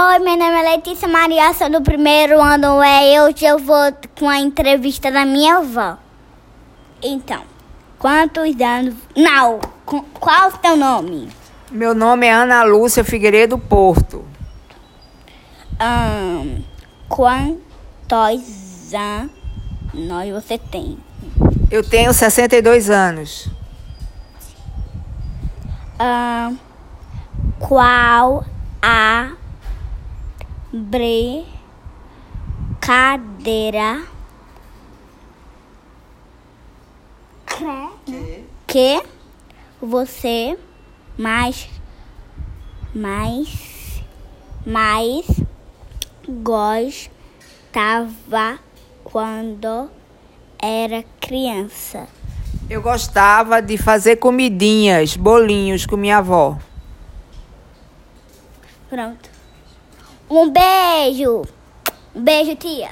Oi, meu nome é Letícia Maria, sou do primeiro ano. É hoje eu vou com a entrevista da minha avó. Então, quantos anos. Não, qual o teu nome? Meu nome é Ana Lúcia Figueiredo Porto. Ahn, quantos anos você tem? Eu tenho 62 anos. Ahn, qual a brincadeira que? Você. Mais. Mais. Mais. Gostava quando era criança? Eu gostava de fazer comidinhas, bolinhos com minha avó. Pronto. Um beijo. Um beijo, tia.